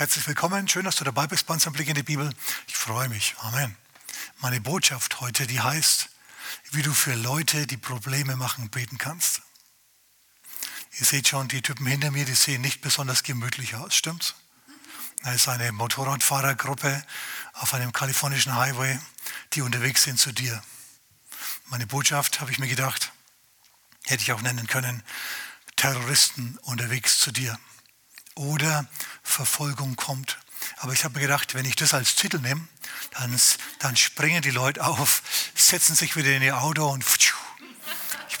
Herzlich willkommen, schön, dass du dabei bist bei unserem Blick in die Bibel. Ich freue mich. Amen. Meine Botschaft heute, die heißt, wie du für Leute, die Probleme machen, beten kannst. Ihr seht schon, die Typen hinter mir, die sehen nicht besonders gemütlich aus, stimmt's? Da ist eine Motorradfahrergruppe auf einem kalifornischen Highway, die unterwegs sind zu dir. Meine Botschaft, habe ich mir gedacht, hätte ich auch nennen können, Terroristen unterwegs zu dir. Oder Verfolgung kommt. Aber ich habe mir gedacht, wenn ich das als Titel nehme, dann, dann springen die Leute auf, setzen sich wieder in ihr Auto und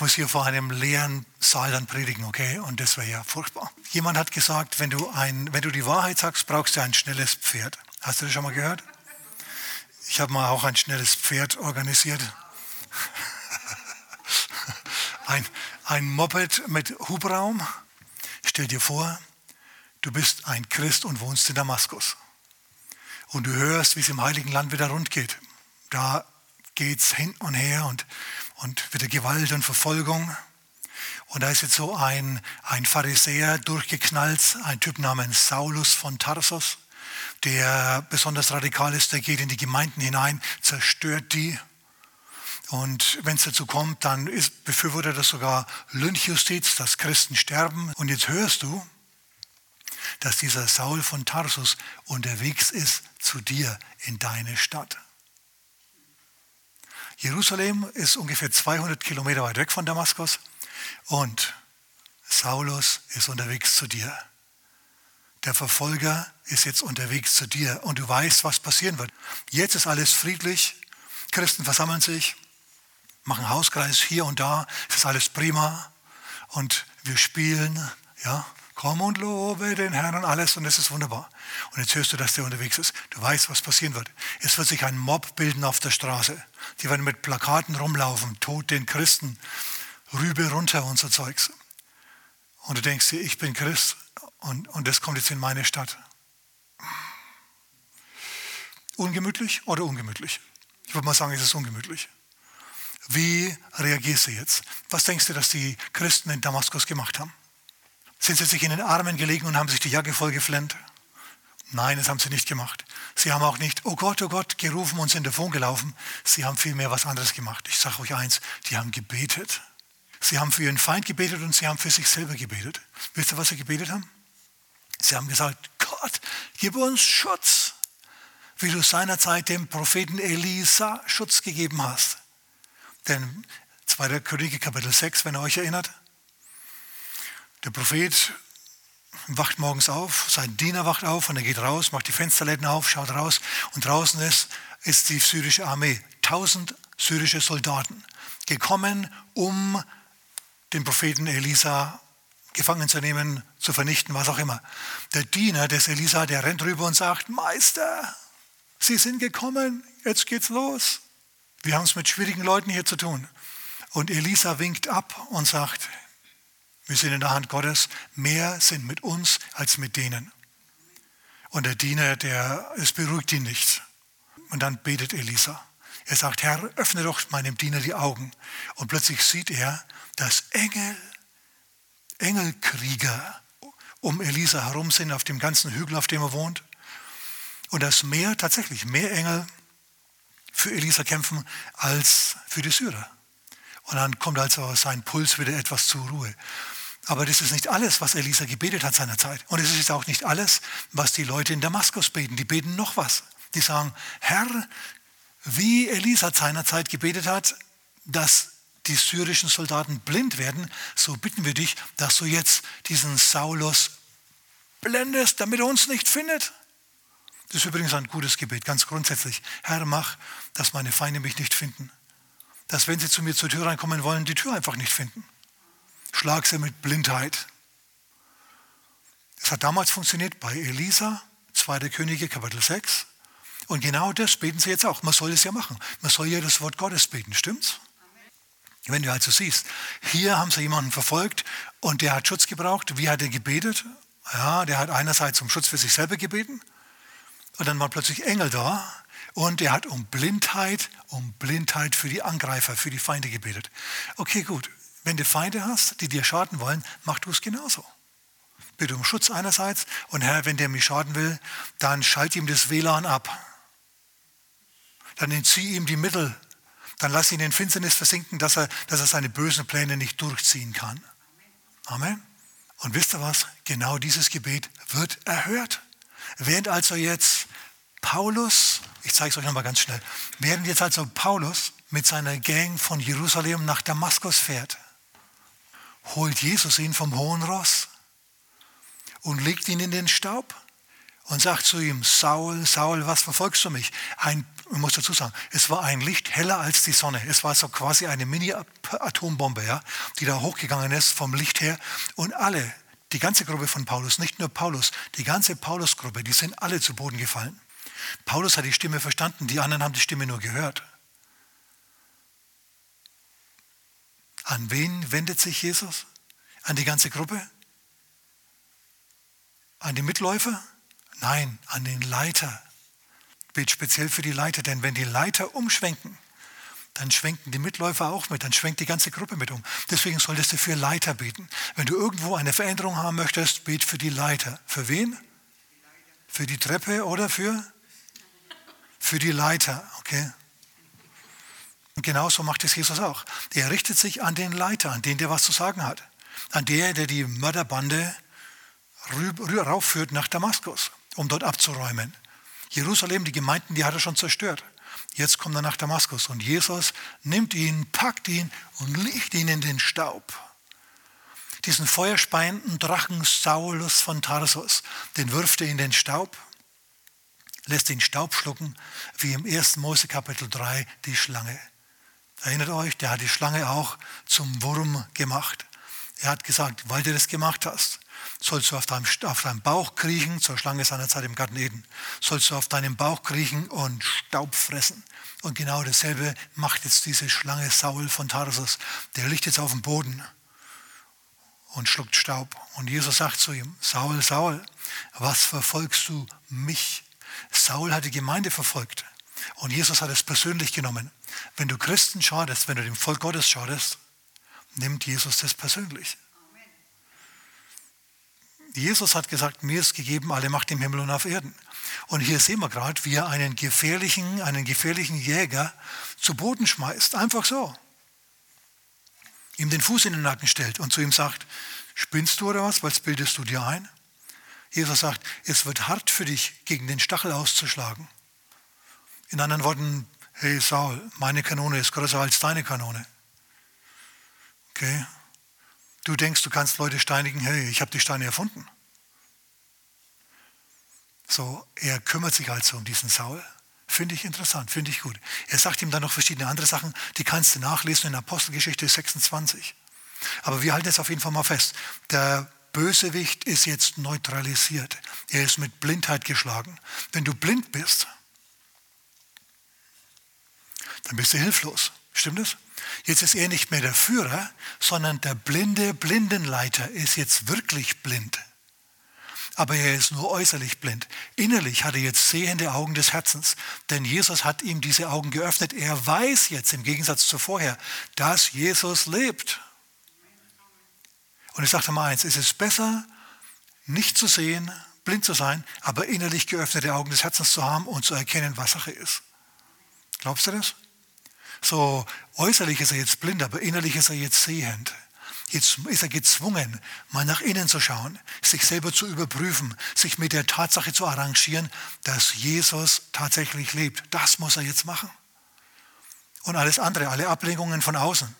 ich muss hier vor einem leeren Saal dann predigen, okay? Und das wäre ja furchtbar. Jemand hat gesagt, wenn du, ein, wenn du die Wahrheit sagst, brauchst du ein schnelles Pferd. Hast du das schon mal gehört? Ich habe mal auch ein schnelles Pferd organisiert. ein, ein Moped mit Hubraum. Stell dir vor, du bist ein Christ und wohnst in Damaskus. Und du hörst, wie es im Heiligen Land wieder rund geht. Da geht es hin und her und, und wieder Gewalt und Verfolgung. Und da ist jetzt so ein, ein Pharisäer durchgeknallt, ein Typ namens Saulus von Tarsus, der besonders radikal ist, der geht in die Gemeinden hinein, zerstört die. Und wenn es dazu kommt, dann ist, befürwortet er sogar Lynchjustiz, dass Christen sterben. Und jetzt hörst du, dass dieser Saul von Tarsus unterwegs ist zu dir in deine Stadt. Jerusalem ist ungefähr 200 Kilometer weit weg von Damaskus und Saulus ist unterwegs zu dir. Der Verfolger ist jetzt unterwegs zu dir und du weißt, was passieren wird. Jetzt ist alles friedlich, Christen versammeln sich, machen Hauskreis hier und da, es ist alles prima und wir spielen, ja, Komm und lobe den Herrn und alles und es ist wunderbar. Und jetzt hörst du, dass der unterwegs ist. Du weißt, was passieren wird. Es wird sich ein Mob bilden auf der Straße. Die werden mit Plakaten rumlaufen, Tod den Christen, Rübe runter und so Zeugs. Und du denkst dir, ich bin Christ und, und das kommt jetzt in meine Stadt. Ungemütlich oder ungemütlich? Ich würde mal sagen, es ist ungemütlich. Wie reagierst du jetzt? Was denkst du, dass die Christen in Damaskus gemacht haben? Sind sie sich in den Armen gelegen und haben sich die Jacke vollgeflennt? Nein, das haben sie nicht gemacht. Sie haben auch nicht, oh Gott, oh Gott, gerufen und sind davon gelaufen. Sie haben vielmehr was anderes gemacht. Ich sage euch eins, die haben gebetet. Sie haben für ihren Feind gebetet und sie haben für sich selber gebetet. Wisst ihr, was sie gebetet haben? Sie haben gesagt, Gott, gib uns Schutz, wie du seinerzeit dem Propheten Elisa Schutz gegeben hast. Denn 2. Könige Kapitel 6, wenn ihr euch erinnert, der Prophet wacht morgens auf, sein Diener wacht auf und er geht raus, macht die Fensterläden auf, schaut raus und draußen ist, ist die syrische Armee. Tausend syrische Soldaten gekommen, um den Propheten Elisa gefangen zu nehmen, zu vernichten, was auch immer. Der Diener des Elisa, der rennt rüber und sagt, Meister, Sie sind gekommen, jetzt geht's los. Wir haben es mit schwierigen Leuten hier zu tun. Und Elisa winkt ab und sagt, wir sind in der Hand Gottes. Mehr sind mit uns als mit denen. Und der Diener, der, es beruhigt ihn nicht. Und dann betet Elisa. Er sagt, Herr, öffne doch meinem Diener die Augen. Und plötzlich sieht er, dass Engel, Engelkrieger um Elisa herum sind, auf dem ganzen Hügel, auf dem er wohnt. Und dass mehr, tatsächlich mehr Engel für Elisa kämpfen als für die Syrer. Und dann kommt also sein Puls wieder etwas zur Ruhe. Aber das ist nicht alles, was Elisa gebetet hat seinerzeit. Und es ist auch nicht alles, was die Leute in Damaskus beten. Die beten noch was. Die sagen, Herr, wie Elisa seinerzeit gebetet hat, dass die syrischen Soldaten blind werden, so bitten wir dich, dass du jetzt diesen Saulus blendest, damit er uns nicht findet. Das ist übrigens ein gutes Gebet, ganz grundsätzlich. Herr, mach, dass meine Feinde mich nicht finden. Dass wenn sie zu mir zur Tür reinkommen wollen, die Tür einfach nicht finden. Schlag sie mit Blindheit. Das hat damals funktioniert bei Elisa, 2. Könige, Kapitel 6. Und genau das beten sie jetzt auch. Man soll es ja machen. Man soll ja das Wort Gottes beten, stimmt's? Wenn du also siehst, hier haben sie jemanden verfolgt und der hat Schutz gebraucht. Wie hat er gebetet? Ja, der hat einerseits um Schutz für sich selber gebeten und dann waren plötzlich Engel da und er hat um Blindheit, um Blindheit für die Angreifer, für die Feinde gebetet. Okay, gut. Wenn du Feinde hast, die dir schaden wollen, mach du es genauso. bitte um Schutz einerseits und Herr, wenn der mich schaden will, dann schalte ihm das WLAN ab. Dann entziehe ihm die Mittel. Dann lass ihn in Finsternis versinken, dass er, dass er seine bösen Pläne nicht durchziehen kann. Amen. Und wisst ihr was? Genau dieses Gebet wird erhört. Während also jetzt Paulus, ich zeige es euch nochmal ganz schnell, während jetzt also Paulus mit seiner Gang von Jerusalem nach Damaskus fährt, holt Jesus ihn vom hohen Ross und legt ihn in den Staub und sagt zu ihm, Saul, Saul, was verfolgst du mich? Ein, ich muss dazu sagen, es war ein Licht heller als die Sonne. Es war so quasi eine Mini-Atombombe, ja, die da hochgegangen ist vom Licht her. Und alle, die ganze Gruppe von Paulus, nicht nur Paulus, die ganze Paulus-Gruppe, die sind alle zu Boden gefallen. Paulus hat die Stimme verstanden, die anderen haben die Stimme nur gehört. An wen wendet sich Jesus? An die ganze Gruppe? An die Mitläufer? Nein, an den Leiter. Bet speziell für die Leiter, denn wenn die Leiter umschwenken, dann schwenken die Mitläufer auch mit, dann schwenkt die ganze Gruppe mit um. Deswegen solltest du für Leiter beten. Wenn du irgendwo eine Veränderung haben möchtest, bet für die Leiter. Für wen? Für die Treppe oder für? Für die Leiter, okay? Und genauso macht es Jesus auch. Er richtet sich an den Leiter, an den, der was zu sagen hat. An der, der die Mörderbande raufführt nach Damaskus, um dort abzuräumen. Jerusalem, die Gemeinden, die hat er schon zerstört. Jetzt kommt er nach Damaskus und Jesus nimmt ihn, packt ihn und legt ihn in den Staub. Diesen feuerspeienden Drachen Saulus von Tarsus, den wirft er in den Staub, lässt den Staub schlucken, wie im 1. Mose Kapitel 3 die Schlange. Erinnert euch, der hat die Schlange auch zum Wurm gemacht. Er hat gesagt, weil du das gemacht hast, sollst du auf deinem, auf deinem Bauch kriechen, zur Schlange seiner Zeit im Garten Eden, sollst du auf deinem Bauch kriechen und Staub fressen. Und genau dasselbe macht jetzt diese Schlange Saul von Tarsus. Der liegt jetzt auf dem Boden und schluckt Staub. Und Jesus sagt zu ihm, Saul, Saul, was verfolgst du mich? Saul hat die Gemeinde verfolgt. Und Jesus hat es persönlich genommen. Wenn du Christen schadest, wenn du dem Volk Gottes schadest, nimmt Jesus das persönlich. Jesus hat gesagt, mir ist gegeben alle Macht im Himmel und auf Erden. Und hier sehen wir gerade, wie er einen gefährlichen, einen gefährlichen Jäger zu Boden schmeißt. Einfach so. Ihm den Fuß in den Nacken stellt und zu ihm sagt, spinnst du oder was? Was bildest du dir ein? Jesus sagt, es wird hart für dich, gegen den Stachel auszuschlagen. In anderen Worten, hey Saul, meine Kanone ist größer als deine Kanone. Okay? Du denkst, du kannst Leute steinigen, hey, ich habe die Steine erfunden. So, er kümmert sich also um diesen Saul. Finde ich interessant, finde ich gut. Er sagt ihm dann noch verschiedene andere Sachen, die kannst du nachlesen in Apostelgeschichte 26. Aber wir halten es auf jeden Fall mal fest. Der Bösewicht ist jetzt neutralisiert. Er ist mit Blindheit geschlagen. Wenn du blind bist, dann bist du hilflos. Stimmt es? Jetzt ist er nicht mehr der Führer, sondern der blinde Blindenleiter ist jetzt wirklich blind. Aber er ist nur äußerlich blind. Innerlich hat er jetzt sehende Augen des Herzens, denn Jesus hat ihm diese Augen geöffnet. Er weiß jetzt im Gegensatz zu vorher, dass Jesus lebt. Und ich sagte mal eins, es ist besser, nicht zu sehen, blind zu sein, aber innerlich geöffnete Augen des Herzens zu haben und zu erkennen, was Sache ist. Glaubst du das? So äußerlich ist er jetzt blind, aber innerlich ist er jetzt sehend. Jetzt ist er gezwungen, mal nach innen zu schauen, sich selber zu überprüfen, sich mit der Tatsache zu arrangieren, dass Jesus tatsächlich lebt. Das muss er jetzt machen. Und alles andere, alle Ablenkungen von außen,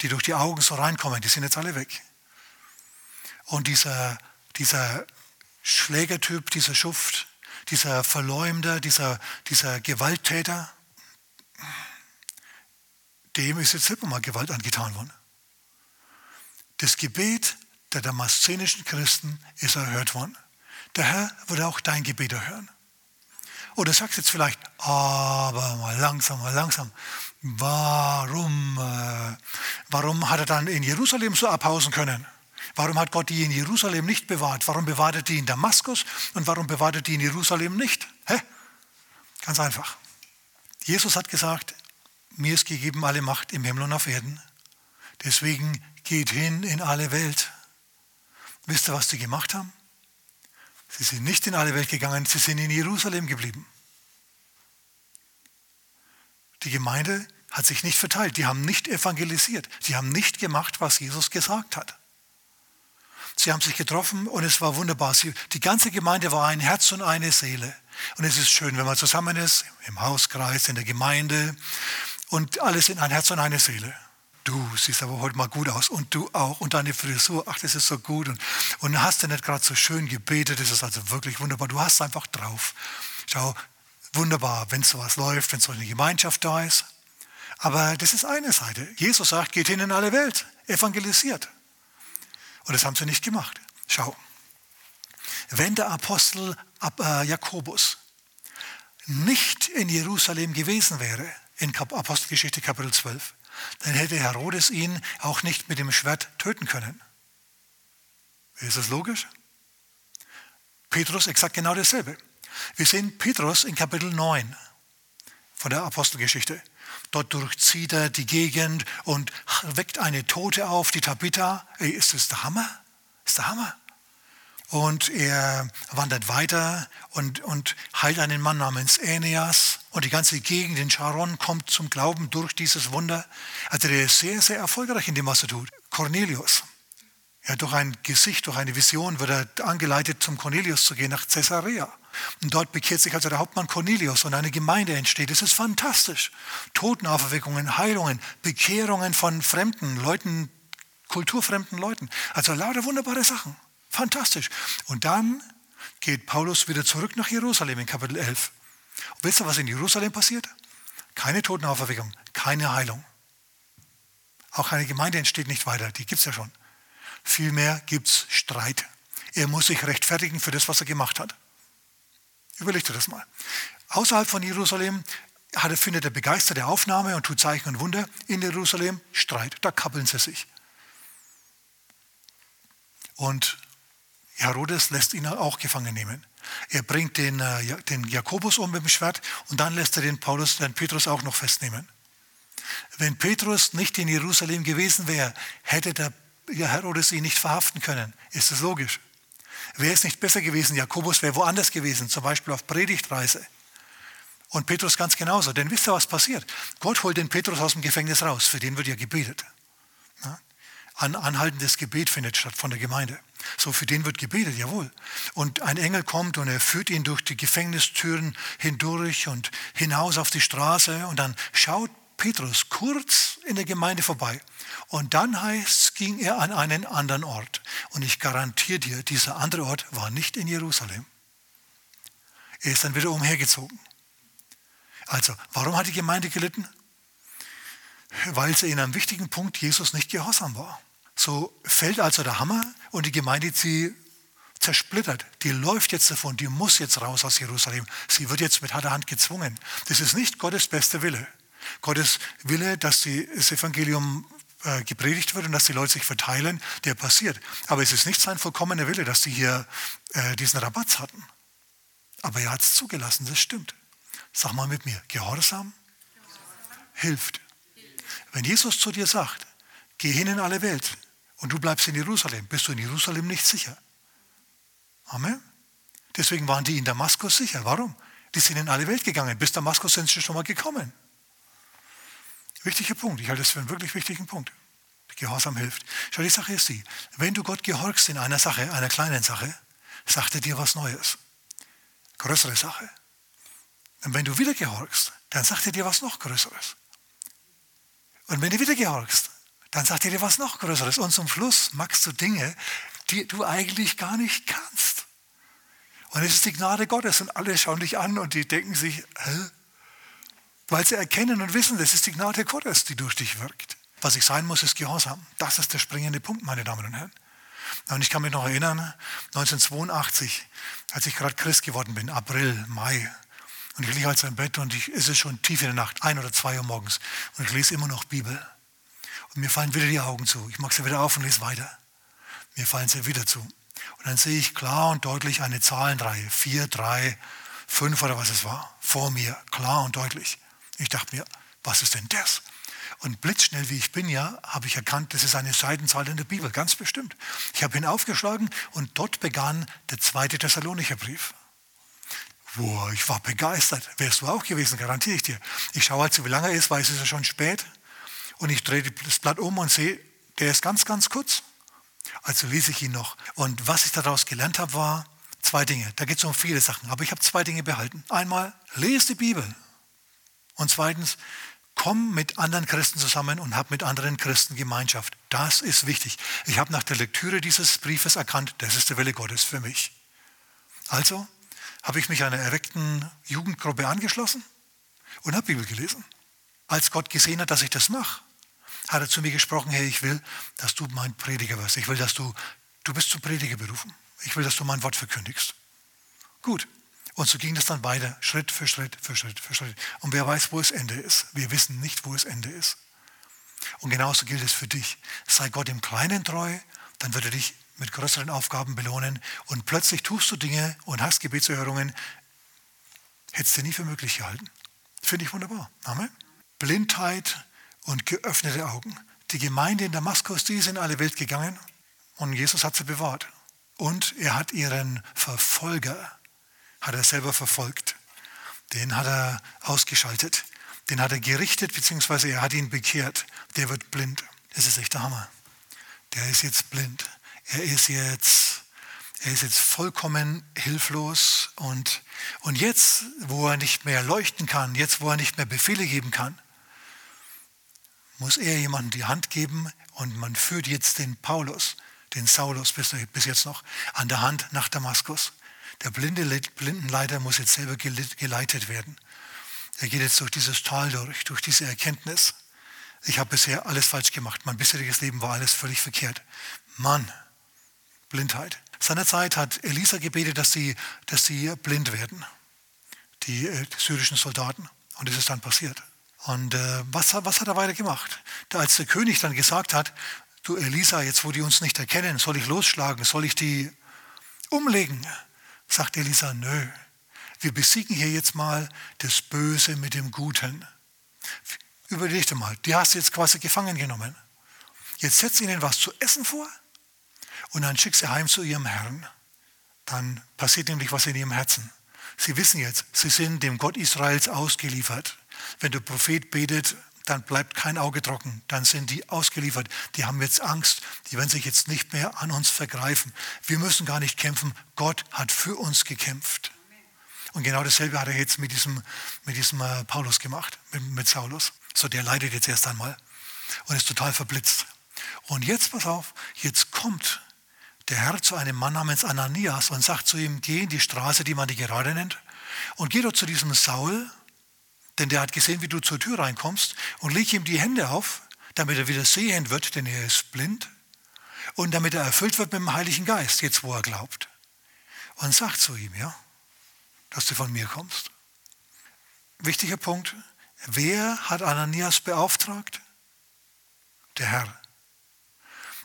die durch die Augen so reinkommen, die sind jetzt alle weg. Und dieser, dieser Schlägertyp, dieser Schuft, dieser Verleumder, dieser, dieser Gewalttäter, dem ist jetzt selber mal Gewalt angetan worden. Das Gebet der damaszenischen Christen ist erhört worden. Der Herr würde auch dein Gebet erhören. Oder sagst jetzt vielleicht, aber mal langsam, mal langsam. Warum, äh, warum hat er dann in Jerusalem so abhausen können? Warum hat Gott die in Jerusalem nicht bewahrt? Warum bewahrt er die in Damaskus und warum bewahrt er die in Jerusalem nicht? Hä? Ganz einfach. Jesus hat gesagt, mir ist gegeben alle Macht im Himmel und auf Erden. Deswegen geht hin in alle Welt Wisst ihr, was die gemacht haben? Sie sind nicht in alle Welt gegangen, sie sind in Jerusalem geblieben. Die Gemeinde hat sich nicht verteilt, die haben nicht evangelisiert, sie haben nicht gemacht, was Jesus gesagt hat. Sie haben sich getroffen und es war wunderbar. Sie, die ganze Gemeinde war ein Herz und eine Seele. Und es ist schön, wenn man zusammen ist, im Hauskreis, in der Gemeinde und alles in ein Herz und eine Seele. Du siehst aber heute mal gut aus und du auch und deine Frisur, ach, das ist so gut und, und hast du nicht gerade so schön gebetet, das ist also wirklich wunderbar. Du hast einfach drauf. Schau, wunderbar, wenn sowas läuft, wenn so eine Gemeinschaft da ist. Aber das ist eine Seite. Jesus sagt, geht hin in alle Welt, evangelisiert. Und das haben sie nicht gemacht. Schau, wenn der Apostel äh, Jakobus nicht in Jerusalem gewesen wäre, in Apostelgeschichte Kapitel 12, dann hätte Herodes ihn auch nicht mit dem Schwert töten können. Ist das logisch? Petrus exakt genau dasselbe. Wir sehen Petrus in Kapitel 9 von der Apostelgeschichte. Dort durchzieht er die Gegend und weckt eine Tote auf, die Tabitha. Ey, ist das der Hammer? Ist der Hammer? Und er wandert weiter und, und heilt einen Mann namens Aeneas. Und die ganze Gegend in Sharon kommt zum Glauben durch dieses Wunder. Also der ist sehr, sehr erfolgreich in dem, was er tut. Cornelius. Ja, durch ein Gesicht, durch eine Vision wird er angeleitet, zum Cornelius zu gehen, nach Caesarea. Und dort bekehrt sich also der Hauptmann Cornelius und eine Gemeinde entsteht. Das ist fantastisch. Totenauferweckungen, Heilungen, Bekehrungen von fremden Leuten, kulturfremden Leuten. Also lauter wunderbare Sachen. Fantastisch. Und dann geht Paulus wieder zurück nach Jerusalem in Kapitel 11. Und wisst ihr, was in Jerusalem passiert? Keine Totenauferweckung, keine Heilung. Auch eine Gemeinde entsteht nicht weiter, die gibt es ja schon. Vielmehr gibt es Streit. Er muss sich rechtfertigen für das, was er gemacht hat. Überleg dir das mal. Außerhalb von Jerusalem findet er begeisterte Aufnahme und tut Zeichen und Wunder. In Jerusalem Streit, da kappeln sie sich. Und Herodes lässt ihn auch gefangen nehmen. Er bringt den, äh, den Jakobus um mit dem Schwert und dann lässt er den, Paulus, den Petrus auch noch festnehmen. Wenn Petrus nicht in Jerusalem gewesen wäre, hätte der Herodes ihn nicht verhaften können. Ist das logisch? Wäre es nicht besser gewesen, Jakobus wäre woanders gewesen, zum Beispiel auf Predigtreise. Und Petrus ganz genauso. Denn wisst ihr, was passiert? Gott holt den Petrus aus dem Gefängnis raus. Für den wird ja gebetet. Ein anhaltendes Gebet findet statt von der Gemeinde. So, für den wird gebetet, jawohl. Und ein Engel kommt und er führt ihn durch die Gefängnistüren hindurch und hinaus auf die Straße. Und dann schaut Petrus kurz in der Gemeinde vorbei. Und dann heißt ging er an einen anderen Ort. Und ich garantiere dir, dieser andere Ort war nicht in Jerusalem. Er ist dann wieder umhergezogen. Also, warum hat die Gemeinde gelitten? Weil sie in einem wichtigen Punkt Jesus nicht gehorsam war. So fällt also der Hammer und die Gemeinde, sie zersplittert. Die läuft jetzt davon, die muss jetzt raus aus Jerusalem. Sie wird jetzt mit harter Hand gezwungen. Das ist nicht Gottes bester Wille. Gottes Wille, dass das Evangelium äh, gepredigt wird und dass die Leute sich verteilen, der passiert. Aber es ist nicht sein vollkommener Wille, dass sie hier äh, diesen Rabatz hatten. Aber er hat es zugelassen, das stimmt. Sag mal mit mir, Gehorsam hilft. Wenn Jesus zu dir sagt, geh hin in alle Welt, und du bleibst in Jerusalem, bist du in Jerusalem nicht sicher. Amen. Deswegen waren die in Damaskus sicher. Warum? Die sind in alle Welt gegangen. Bis Damaskus sind sie schon mal gekommen. Wichtiger Punkt. Ich halte das für einen wirklich wichtigen Punkt. Gehorsam hilft. Schau, die Sache ist die, wenn du Gott gehorchst in einer Sache, einer kleinen Sache, sagt er dir was Neues. Größere Sache. Und wenn du wieder gehorchst, dann sagt er dir was noch Größeres. Und wenn du wieder gehorchst, dann sagt er dir was noch Größeres. Und zum Schluss magst du Dinge, die du eigentlich gar nicht kannst. Und es ist die Gnade Gottes und alle schauen dich an und die denken sich, Hä? weil sie erkennen und wissen, das ist die Gnade Gottes, die durch dich wirkt. Was ich sein muss, ist Gehorsam. Das ist der springende Punkt, meine Damen und Herren. Und ich kann mich noch erinnern, 1982, als ich gerade Christ geworden bin, April, Mai. Und ich liege also im Bett und ich, es ist schon tief in der Nacht, ein oder zwei Uhr morgens. Und ich lese immer noch Bibel. Und mir fallen wieder die Augen zu. Ich mache sie wieder auf und lese weiter. Mir fallen sie wieder zu. Und dann sehe ich klar und deutlich eine Zahlenreihe. Vier, drei, fünf oder was es war. Vor mir. Klar und deutlich. Ich dachte mir, was ist denn das? Und blitzschnell wie ich bin, ja, habe ich erkannt, das ist eine Seitenzahl in der Bibel, ganz bestimmt. Ich habe ihn aufgeschlagen und dort begann der zweite Thessalonicher Brief. Boah, ich war begeistert. Wärst du auch gewesen, garantiere ich dir. Ich schaue halt wie lange er ist, weil es ist ja schon spät. Und ich drehe das Blatt um und sehe, der ist ganz, ganz kurz. Also lese ich ihn noch. Und was ich daraus gelernt habe, war zwei Dinge. Da geht es um viele Sachen, aber ich habe zwei Dinge behalten. Einmal, lese die Bibel. Und zweitens, komm mit anderen Christen zusammen und hab mit anderen Christen Gemeinschaft. Das ist wichtig. Ich habe nach der Lektüre dieses Briefes erkannt, das ist der Wille Gottes für mich. Also, habe ich mich einer erweckten Jugendgruppe angeschlossen und habe Bibel gelesen. Als Gott gesehen hat, dass ich das mache, hat er zu mir gesprochen, hey, ich will, dass du mein Prediger wirst. Ich will, dass du, du bist zum Prediger berufen. Ich will, dass du mein Wort verkündigst. Gut. Und so ging das dann weiter, Schritt für Schritt für Schritt für Schritt. Und wer weiß, wo es Ende ist. Wir wissen nicht, wo es Ende ist. Und genauso gilt es für dich. Sei Gott im Kleinen treu, dann wird er dich mit größeren Aufgaben belohnen und plötzlich tust du Dinge und hast Gebetserhörungen, hättest du nie für möglich gehalten. Finde ich wunderbar. Amen. Blindheit und geöffnete Augen. Die Gemeinde in Damaskus, die ist in alle Welt gegangen und Jesus hat sie bewahrt. Und er hat ihren Verfolger, hat er selber verfolgt. Den hat er ausgeschaltet. Den hat er gerichtet, beziehungsweise er hat ihn bekehrt. Der wird blind. Das ist echt der Hammer. Der ist jetzt blind er ist jetzt, er ist jetzt vollkommen hilflos und, und jetzt, wo er nicht mehr leuchten kann, jetzt, wo er nicht mehr Befehle geben kann, muss er jemandem die Hand geben und man führt jetzt den Paulus, den Saulus bis, jetzt noch, an der Hand nach Damaskus. Der blinde Blindenleiter muss jetzt selber geleitet werden. Er geht jetzt durch dieses Tal durch, durch diese Erkenntnis. Ich habe bisher alles falsch gemacht. Mein bisheriges Leben war alles völlig verkehrt. Mann, Blindheit. Seinerzeit hat Elisa gebetet, dass sie, dass sie blind werden, die, äh, syrischen Soldaten. Und das ist dann passiert. Und äh, was, was hat er weiter gemacht? Als der König dann gesagt hat, du Elisa, jetzt wo die uns nicht erkennen, soll ich losschlagen, soll ich die umlegen? Sagt Elisa, nö, wir besiegen hier jetzt mal das Böse mit dem Guten. Überleg dir mal, die hast du jetzt quasi gefangen genommen. Jetzt setz ihnen was zu essen vor und dann schickt sie heim zu ihrem Herrn. Dann passiert nämlich was in ihrem Herzen. Sie wissen jetzt, sie sind dem Gott Israels ausgeliefert. Wenn der Prophet betet, dann bleibt kein Auge trocken. Dann sind die ausgeliefert. Die haben jetzt Angst. Die werden sich jetzt nicht mehr an uns vergreifen. Wir müssen gar nicht kämpfen. Gott hat für uns gekämpft. Und genau dasselbe hat er jetzt mit diesem, mit diesem äh, Paulus gemacht, mit, mit Saulus. So, der leidet jetzt erst einmal und ist total verblitzt. Und jetzt, pass auf, jetzt kommt der Herr zu einem Mann namens Ananias und sagt zu ihm, geh in die Straße, die man die gerade nennt, und geh dort zu diesem Saul, denn der hat gesehen, wie du zur Tür reinkommst, und leg ihm die Hände auf, damit er wieder sehen wird, denn er ist blind, und damit er erfüllt wird mit dem Heiligen Geist, jetzt wo er glaubt. Und sagt zu ihm, ja, dass du von mir kommst. Wichtiger Punkt, wer hat Ananias beauftragt? Der Herr.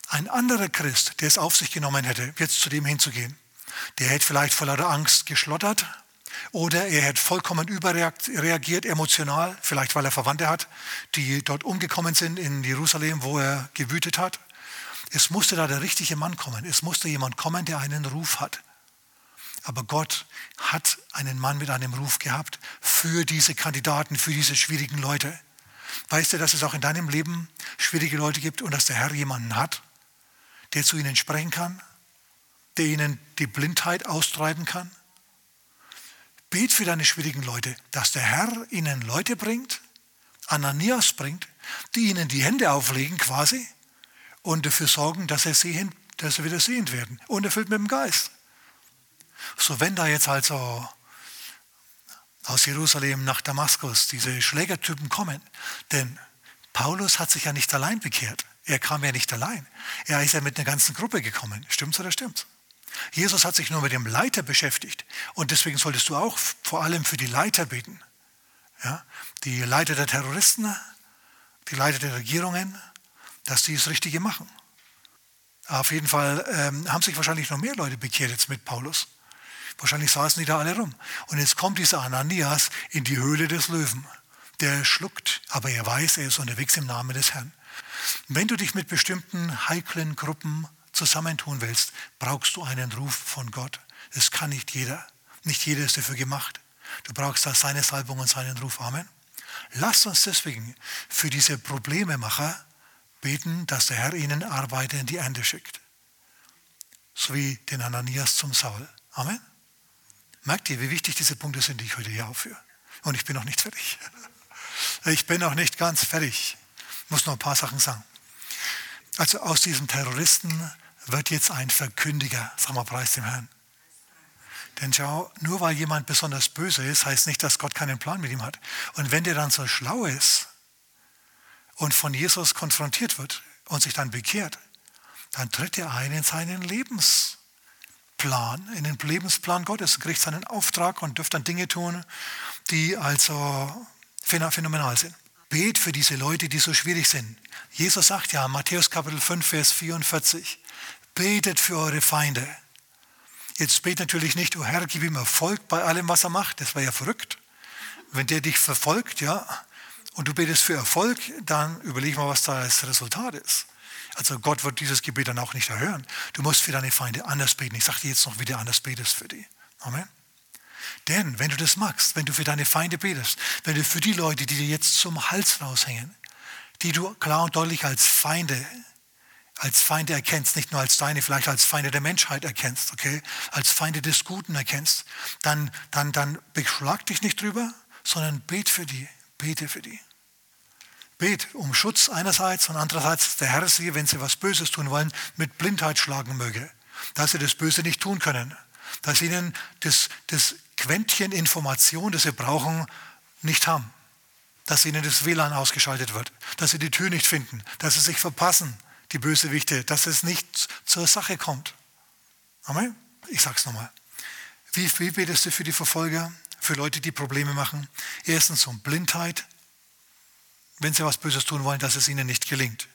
Ein anderer Christ, der es auf sich genommen hätte, jetzt zu dem hinzugehen, der hätte vielleicht vor lauter Angst geschlottert oder er hätte vollkommen überreagiert, emotional, vielleicht weil er Verwandte hat, die dort umgekommen sind in Jerusalem, wo er gewütet hat. Es musste da der richtige Mann kommen. Es musste jemand kommen, der einen Ruf hat. Aber Gott hat einen Mann mit einem Ruf gehabt für diese Kandidaten, für diese schwierigen Leute. Weißt du, dass es auch in deinem Leben schwierige Leute gibt und dass der Herr jemanden hat, der zu ihnen sprechen kann, der ihnen die Blindheit austreiben kann. Bet für deine schwierigen Leute, dass der Herr ihnen Leute bringt, Ananias bringt, die ihnen die Hände auflegen quasi und dafür sorgen, dass sie, sehen, dass sie wieder sehend werden und erfüllt mit dem Geist. So wenn da jetzt also aus Jerusalem nach Damaskus diese Schlägertypen kommen, denn Paulus hat sich ja nicht allein bekehrt. Er kam ja nicht allein. Er ist ja mit einer ganzen Gruppe gekommen. Stimmt's oder stimmt's? Jesus hat sich nur mit dem Leiter beschäftigt. Und deswegen solltest du auch vor allem für die Leiter beten. Ja? Die Leiter der Terroristen, die Leiter der Regierungen, dass die das Richtige machen. Auf jeden Fall ähm, haben sich wahrscheinlich noch mehr Leute bekehrt jetzt mit Paulus. Wahrscheinlich saßen die da alle rum. Und jetzt kommt dieser Ananias in die Höhle des Löwen. der schluckt, aber er weiß, er ist unterwegs im Namen des Herrn. Wenn du dich mit bestimmten heiklen Gruppen zusammentun willst, brauchst du einen Ruf von Gott. Das kann nicht jeder. Nicht jeder ist dafür gemacht. Du brauchst da seine Salbung und seinen Ruf. Amen. Lasst uns deswegen für diese Problememacher beten, dass der Herr ihnen Arbeiter in die Ernte schickt. So wie den Ananias zum Saul. Amen. Merkt ihr, wie wichtig diese Punkte sind, die ich heute hier aufführe? Und ich bin noch nicht fertig. Ich bin noch nicht ganz fertig. Muss noch ein paar Sachen sagen. Also aus diesem Terroristen wird jetzt ein Verkündiger. Sag mal, preis dem Herrn. Denn schau, nur weil jemand besonders böse ist, heißt nicht, dass Gott keinen Plan mit ihm hat. Und wenn der dann so schlau ist und von Jesus konfrontiert wird und sich dann bekehrt, dann tritt er ein in seinen Lebensplan, in den Lebensplan Gottes, kriegt seinen Auftrag und dürft dann Dinge tun, die also phänomenal sind. Bet für diese Leute, die so schwierig sind. Jesus sagt ja, Matthäus Kapitel 5, Vers 44, betet für eure Feinde. Jetzt bet natürlich nicht, oh Herr, gib ihm Erfolg bei allem, was er macht. Das wäre ja verrückt. Wenn der dich verfolgt, ja, und du betest für Erfolg, dann überleg mal, was da das Resultat ist. Also Gott wird dieses Gebet dann auch nicht erhören. Du musst für deine Feinde anders beten. Ich sage dir jetzt noch, wie du anders betest für die. Amen. Denn wenn du das magst, wenn du für deine Feinde betest, wenn du für die Leute, die dir jetzt zum Hals raushängen, die du klar und deutlich als Feinde, als Feinde erkennst, nicht nur als deine, vielleicht als Feinde der Menschheit erkennst, okay, als Feinde des Guten erkennst, dann, dann, dann beschlag dich nicht drüber, sondern bet für die, bete für die. Bet um Schutz einerseits und andererseits der Herr sie, wenn sie was Böses tun wollen, mit Blindheit schlagen möge, dass sie das Böse nicht tun können, dass ihnen das, das Quäntchen Information, das sie brauchen, nicht haben. Dass ihnen das WLAN ausgeschaltet wird, dass sie die Tür nicht finden, dass sie sich verpassen, die Bösewichte, dass es nicht zur Sache kommt. Amen. Ich sag's nochmal. Wie, wie betest du für die Verfolger, für Leute, die Probleme machen? Erstens um Blindheit, wenn sie was Böses tun wollen, dass es ihnen nicht gelingt.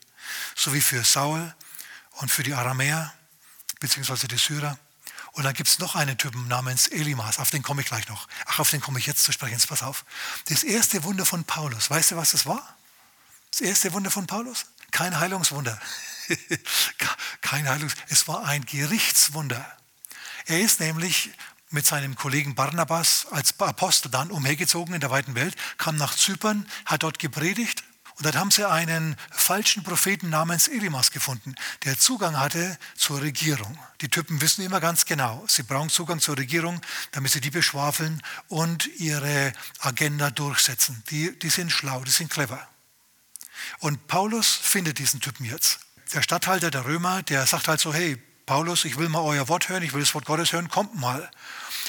So wie für Saul und für die Aramäer, beziehungsweise die Syrer. Und dann gibt es noch einen Typen namens Elimas, auf den komme ich gleich noch. Ach, auf den komme ich jetzt zu sprechen, jetzt pass auf. Das erste Wunder von Paulus, weißt du, was das war? Das erste Wunder von Paulus? Kein Heilungswunder. Kein Heilungs es war ein Gerichtswunder. Er ist nämlich mit seinem Kollegen Barnabas als Apostel dann umhergezogen in der weiten Welt, kam nach Zypern, hat dort gepredigt und dann haben sie einen falschen Propheten namens Elimas gefunden, der Zugang hatte zur Regierung. Die Typen wissen immer ganz genau, sie brauchen Zugang zur Regierung, damit sie die beschwafeln und ihre Agenda durchsetzen. Die, die sind schlau, die sind clever. Und Paulus findet diesen Typen jetzt. Der Statthalter der Römer, der sagt halt so, hey, Paulus, ich will mal euer Wort hören, ich will das Wort Gottes hören, kommt mal.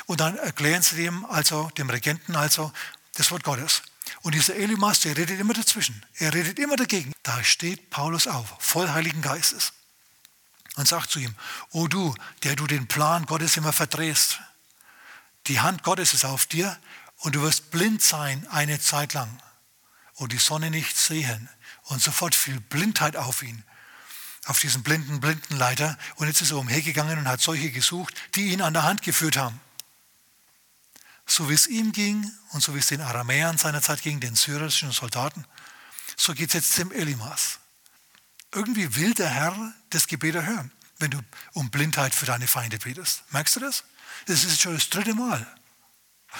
Und dann erklären sie dem, also dem Regenten, also das Wort Gottes. Und dieser Elimas, der redet immer dazwischen. Er redet immer dagegen. Da steht Paulus auf, voll Heiligen Geistes. Und sagt zu ihm, O du, der du den Plan Gottes immer verdrehst, die Hand Gottes ist auf dir und du wirst blind sein eine Zeit lang und die Sonne nicht sehen. Und sofort fiel Blindheit auf ihn, auf diesen blinden Blindenleiter. Und jetzt ist er umhergegangen und hat solche gesucht, die ihn an der Hand geführt haben. So wie es ihm ging und so wie es den Aramäern seinerzeit ging, den syrischen Soldaten, so geht es jetzt dem Elimas. Irgendwie will der Herr das Gebet erhören, wenn du um Blindheit für deine Feinde betest. Merkst du das? Das ist schon das dritte Mal.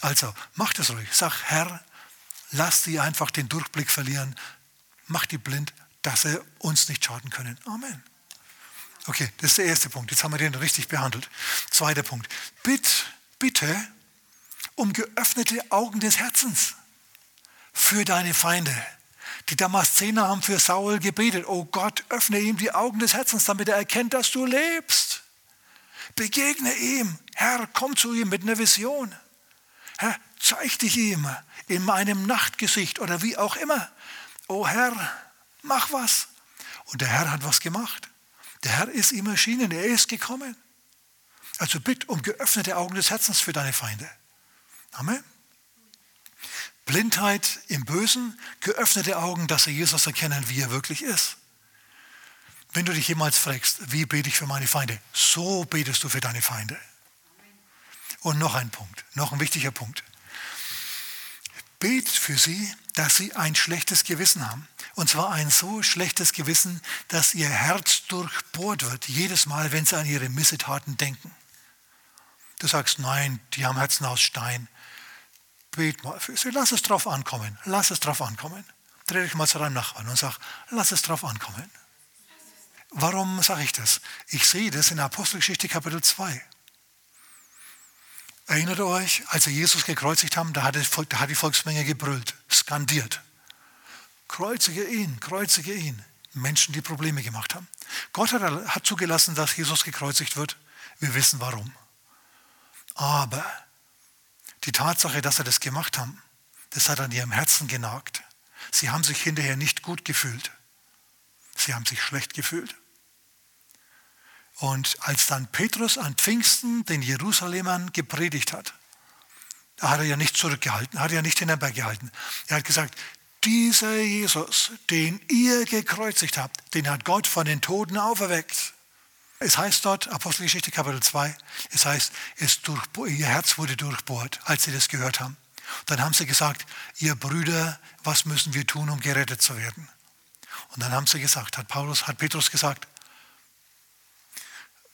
Also, mach das ruhig. Sag, Herr, lass die einfach den Durchblick verlieren. Mach die blind, dass sie uns nicht schaden können. Amen. Okay, das ist der erste Punkt. Jetzt haben wir den richtig behandelt. Zweiter Punkt. Bitte bitte um geöffnete Augen des Herzens für deine Feinde. Die Damaszener haben für Saul gebetet, oh Gott, öffne ihm die Augen des Herzens, damit er erkennt, dass du lebst. Begegne ihm, Herr, komm zu ihm mit einer Vision. Herr, zeig dich ihm in meinem Nachtgesicht oder wie auch immer. Oh Herr, mach was. Und der Herr hat was gemacht. Der Herr ist ihm erschienen, er ist gekommen. Also bitte um geöffnete Augen des Herzens für deine Feinde. Amen. Blindheit im Bösen, geöffnete Augen, dass sie Jesus erkennen, wie er wirklich ist. Wenn du dich jemals fragst, wie bete ich für meine Feinde, so betest du für deine Feinde. Und noch ein Punkt, noch ein wichtiger Punkt. Bet für sie, dass sie ein schlechtes Gewissen haben. Und zwar ein so schlechtes Gewissen, dass ihr Herz durchbohrt wird, jedes Mal, wenn sie an ihre Missetaten denken. Du sagst, nein, die haben Herzen aus Stein. Bet mal für sie, lass es drauf ankommen, lass es drauf ankommen. Dreh dich mal zu deinem Nachbarn und sag, lass es drauf ankommen. Warum sage ich das? Ich sehe das in Apostelgeschichte Kapitel 2. Erinnert ihr euch, als sie Jesus gekreuzigt haben, da hat, die Volksmenge gebrüllt, skandiert. Kreuzige ihn, kreuzige ihn. Menschen, die Probleme gemacht haben. Gott hat, hat zugelassen, dass Jesus gekreuzigt wird. Wir wissen warum. Aber die Tatsache, dass sie das gemacht haben, das hat an ihrem Herzen genagt. Sie haben sich hinterher nicht gut gefühlt. Sie haben sich schlecht gefühlt. Und als dann Petrus an Pfingsten den Jerusalemern gepredigt hat, da hat er ja nicht zurückgehalten, hat er ja nicht den Berg gehalten. Er hat gesagt, dieser Jesus, den ihr gekreuzigt habt, den hat Gott von den Toten auferweckt. Es heißt dort, Apostelgeschichte Kapitel 2, es heißt, es ihr Herz wurde durchbohrt, als sie das gehört haben. Dann haben sie gesagt, ihr Brüder, was müssen wir tun, um gerettet zu werden? Und dann haben sie gesagt, hat Paulus, hat Petrus gesagt,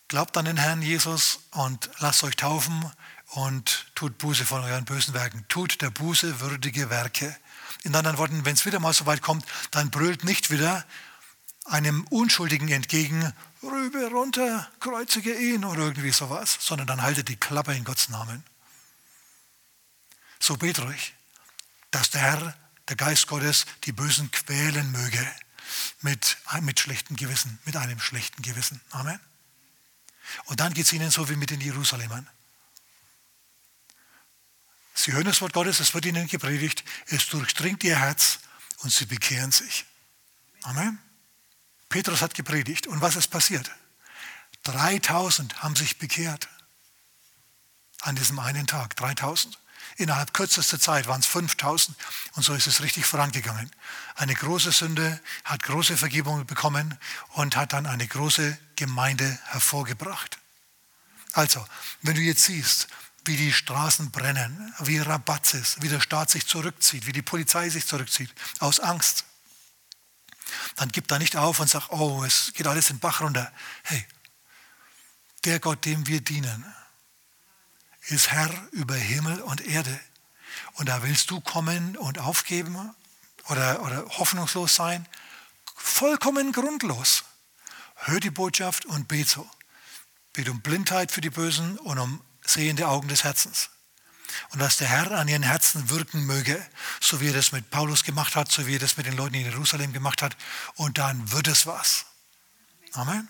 glaubt an den Herrn Jesus und lasst euch taufen und tut Buße von euren bösen Werken. Tut der Buße würdige Werke. In anderen Worten, wenn es wieder mal so weit kommt, dann brüllt nicht wieder einem Unschuldigen entgegen, Rübe runter, kreuzige ihn oder irgendwie sowas, sondern dann haltet die Klappe in Gottes Namen. So bet ruhig, dass der Herr, der Geist Gottes, die Bösen quälen möge mit, mit schlechtem Gewissen, mit einem schlechten Gewissen. Amen. Und dann geht es ihnen so wie mit den Jerusalemern. Sie hören das Wort Gottes, es wird ihnen gepredigt, es durchdringt ihr Herz und sie bekehren sich. Amen. Petrus hat gepredigt und was ist passiert? 3000 haben sich bekehrt an diesem einen Tag. 3000. Innerhalb kürzester Zeit waren es 5000 und so ist es richtig vorangegangen. Eine große Sünde hat große Vergebung bekommen und hat dann eine große Gemeinde hervorgebracht. Also, wenn du jetzt siehst, wie die Straßen brennen, wie Rabatz ist, wie der Staat sich zurückzieht, wie die Polizei sich zurückzieht, aus Angst, dann gib da nicht auf und sag, oh, es geht alles in den Bach runter. Hey, der Gott, dem wir dienen, ist Herr über Himmel und Erde. Und da willst du kommen und aufgeben oder, oder hoffnungslos sein? Vollkommen grundlos. Hör die Botschaft und bete so. Bet um Blindheit für die Bösen und um sehende Augen des Herzens. Und dass der Herr an ihren Herzen wirken möge, so wie er das mit Paulus gemacht hat, so wie er das mit den Leuten in Jerusalem gemacht hat. Und dann wird es was. Amen.